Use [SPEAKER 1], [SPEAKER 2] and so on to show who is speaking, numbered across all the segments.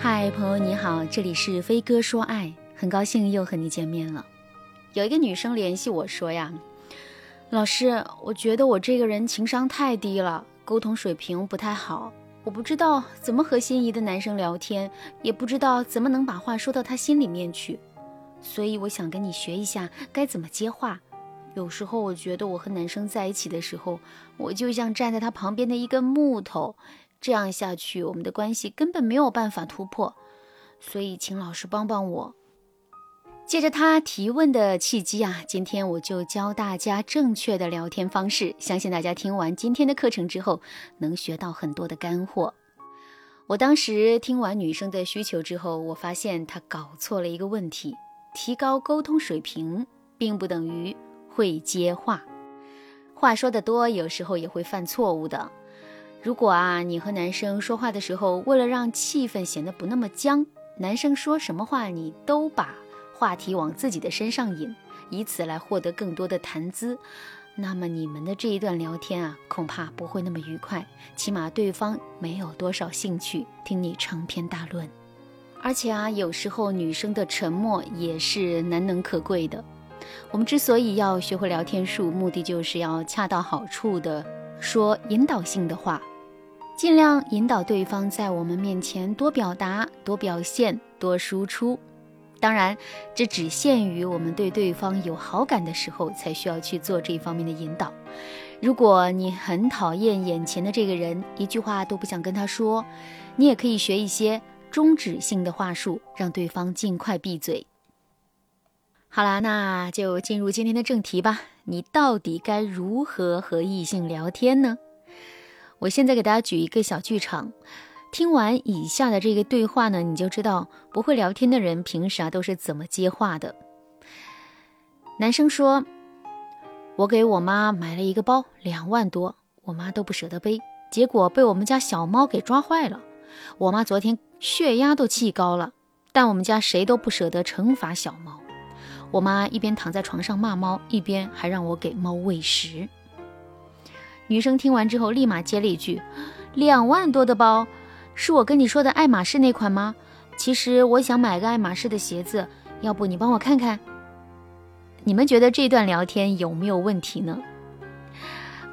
[SPEAKER 1] 嗨，朋友你好，这里是飞哥说爱，很高兴又和你见面了。有一个女生联系我说呀，老师，我觉得我这个人情商太低了，沟通水平不太好，我不知道怎么和心仪的男生聊天，也不知道怎么能把话说到他心里面去，所以我想跟你学一下该怎么接话。有时候我觉得我和男生在一起的时候，我就像站在他旁边的一根木头。这样下去，我们的关系根本没有办法突破，所以请老师帮帮我。借着他提问的契机啊，今天我就教大家正确的聊天方式。相信大家听完今天的课程之后，能学到很多的干货。我当时听完女生的需求之后，我发现她搞错了一个问题：提高沟通水平，并不等于会接话。话说的多，有时候也会犯错误的。如果啊，你和男生说话的时候，为了让气氛显得不那么僵，男生说什么话，你都把话题往自己的身上引，以此来获得更多的谈资，那么你们的这一段聊天啊，恐怕不会那么愉快，起码对方没有多少兴趣听你长篇大论。而且啊，有时候女生的沉默也是难能可贵的。我们之所以要学会聊天术，目的就是要恰到好处的说引导性的话。尽量引导对方在我们面前多表达、多表现、多输出。当然，这只限于我们对对方有好感的时候才需要去做这方面的引导。如果你很讨厌眼前的这个人，一句话都不想跟他说，你也可以学一些终止性的话术，让对方尽快闭嘴。好啦，那就进入今天的正题吧。你到底该如何和异性聊天呢？我现在给大家举一个小剧场，听完以下的这个对话呢，你就知道不会聊天的人平时啊都是怎么接话的。男生说：“我给我妈买了一个包，两万多，我妈都不舍得背，结果被我们家小猫给抓坏了。我妈昨天血压都气高了，但我们家谁都不舍得惩罚小猫。我妈一边躺在床上骂猫，一边还让我给猫喂食。”女生听完之后，立马接了一句：“两万多的包，是我跟你说的爱马仕那款吗？其实我想买个爱马仕的鞋子，要不你帮我看看？”你们觉得这段聊天有没有问题呢？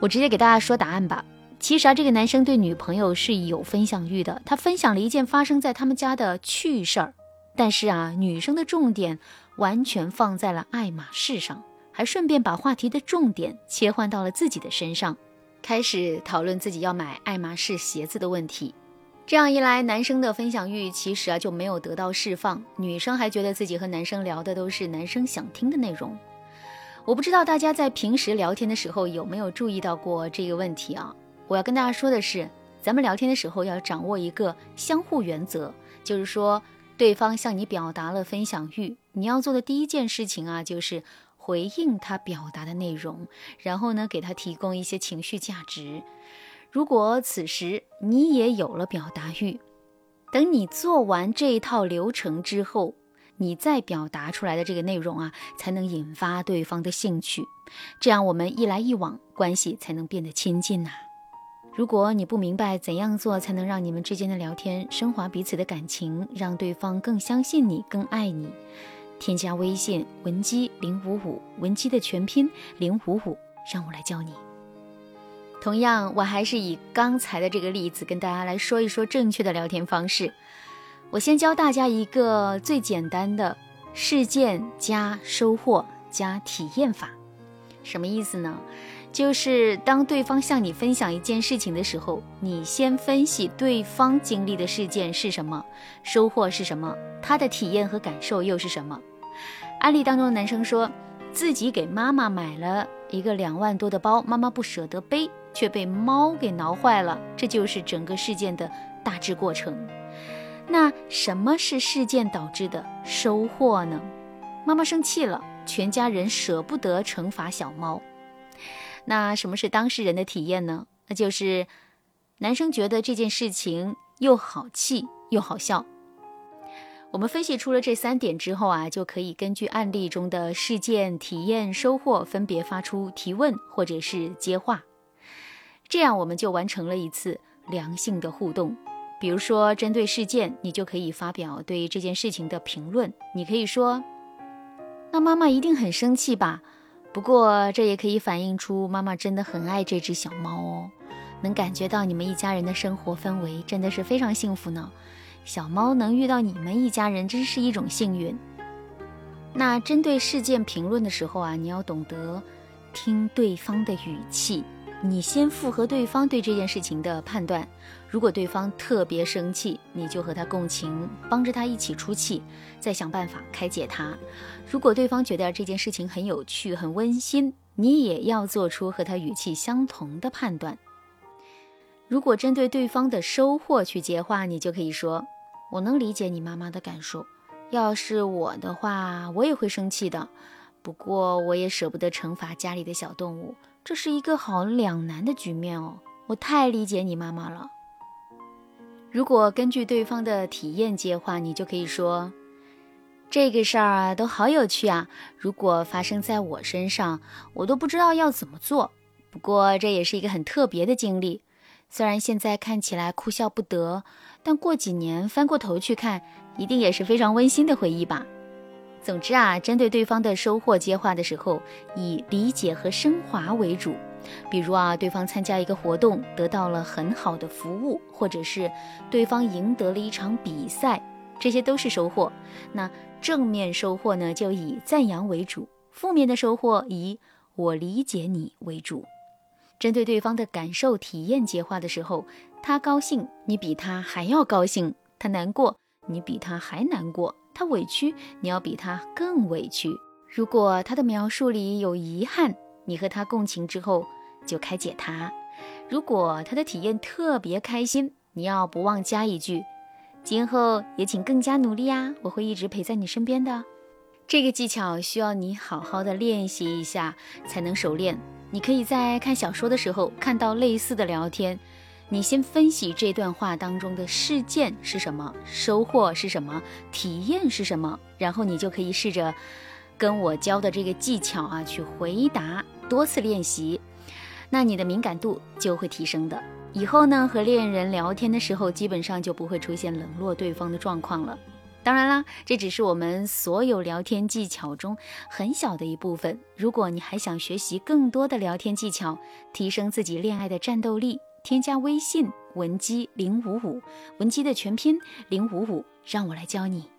[SPEAKER 1] 我直接给大家说答案吧。其实啊，这个男生对女朋友是有分享欲的，他分享了一件发生在他们家的趣事儿。但是啊，女生的重点完全放在了爱马仕上，还顺便把话题的重点切换到了自己的身上。开始讨论自己要买爱马仕鞋子的问题，这样一来，男生的分享欲其实啊就没有得到释放，女生还觉得自己和男生聊的都是男生想听的内容。我不知道大家在平时聊天的时候有没有注意到过这个问题啊？我要跟大家说的是，咱们聊天的时候要掌握一个相互原则，就是说，对方向你表达了分享欲，你要做的第一件事情啊就是。回应他表达的内容，然后呢，给他提供一些情绪价值。如果此时你也有了表达欲，等你做完这一套流程之后，你再表达出来的这个内容啊，才能引发对方的兴趣。这样我们一来一往，关系才能变得亲近呐。如果你不明白怎样做才能让你们之间的聊天升华彼此的感情，让对方更相信你，更爱你。添加微信文姬零五五，文姬的全拼零五五，让我来教你。同样，我还是以刚才的这个例子跟大家来说一说正确的聊天方式。我先教大家一个最简单的事件加收获加体验法，什么意思呢？就是当对方向你分享一件事情的时候，你先分析对方经历的事件是什么，收获是什么，他的体验和感受又是什么。案例当中的男生说，自己给妈妈买了一个两万多的包，妈妈不舍得背，却被猫给挠坏了。这就是整个事件的大致过程。那什么是事件导致的收获呢？妈妈生气了，全家人舍不得惩罚小猫。那什么是当事人的体验呢？那就是男生觉得这件事情又好气又好笑。我们分析出了这三点之后啊，就可以根据案例中的事件、体验、收获，分别发出提问或者是接话，这样我们就完成了一次良性的互动。比如说，针对事件，你就可以发表对这件事情的评论。你可以说：“那妈妈一定很生气吧？”不过，这也可以反映出妈妈真的很爱这只小猫哦，能感觉到你们一家人的生活氛围真的是非常幸福呢。小猫能遇到你们一家人，真是一种幸运。那针对事件评论的时候啊，你要懂得听对方的语气。你先附和对方对这件事情的判断，如果对方特别生气，你就和他共情，帮着他一起出气，再想办法开解他。如果对方觉得这件事情很有趣、很温馨，你也要做出和他语气相同的判断。如果针对对方的收获去接话，你就可以说：“我能理解你妈妈的感受，要是我的话，我也会生气的。不过我也舍不得惩罚家里的小动物。”这是一个好两难的局面哦，我太理解你妈妈了。如果根据对方的体验接话，你就可以说：“这个事儿啊，都好有趣啊！如果发生在我身上，我都不知道要怎么做。不过这也是一个很特别的经历，虽然现在看起来哭笑不得，但过几年翻过头去看，一定也是非常温馨的回忆吧。”总之啊，针对对方的收获接话的时候，以理解和升华为主。比如啊，对方参加一个活动得到了很好的服务，或者是对方赢得了一场比赛，这些都是收获。那正面收获呢，就以赞扬为主；负面的收获以我理解你为主。针对对方的感受体验接话的时候，他高兴，你比他还要高兴；他难过，你比他还难过。他委屈，你要比他更委屈。如果他的描述里有遗憾，你和他共情之后就开解他。如果他的体验特别开心，你要不忘加一句：“今后也请更加努力啊，我会一直陪在你身边的。”这个技巧需要你好好的练习一下才能熟练。你可以在看小说的时候看到类似的聊天。你先分析这段话当中的事件是什么，收获是什么，体验是什么，然后你就可以试着跟我教的这个技巧啊去回答，多次练习，那你的敏感度就会提升的。以后呢，和恋人聊天的时候，基本上就不会出现冷落对方的状况了。当然啦，这只是我们所有聊天技巧中很小的一部分。如果你还想学习更多的聊天技巧，提升自己恋爱的战斗力。添加微信文姬零五五，文姬的全拼零五五，让我来教你。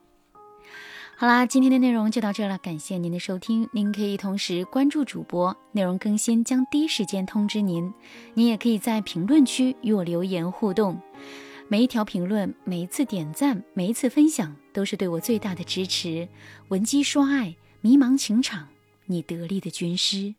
[SPEAKER 1] 好啦，今天的内容就到这了，感谢您的收听。您可以同时关注主播，内容更新将第一时间通知您。您也可以在评论区与我留言互动，每一条评论、每一次点赞、每一次分享，都是对我最大的支持。文姬说爱，迷茫情场，你得力的军师。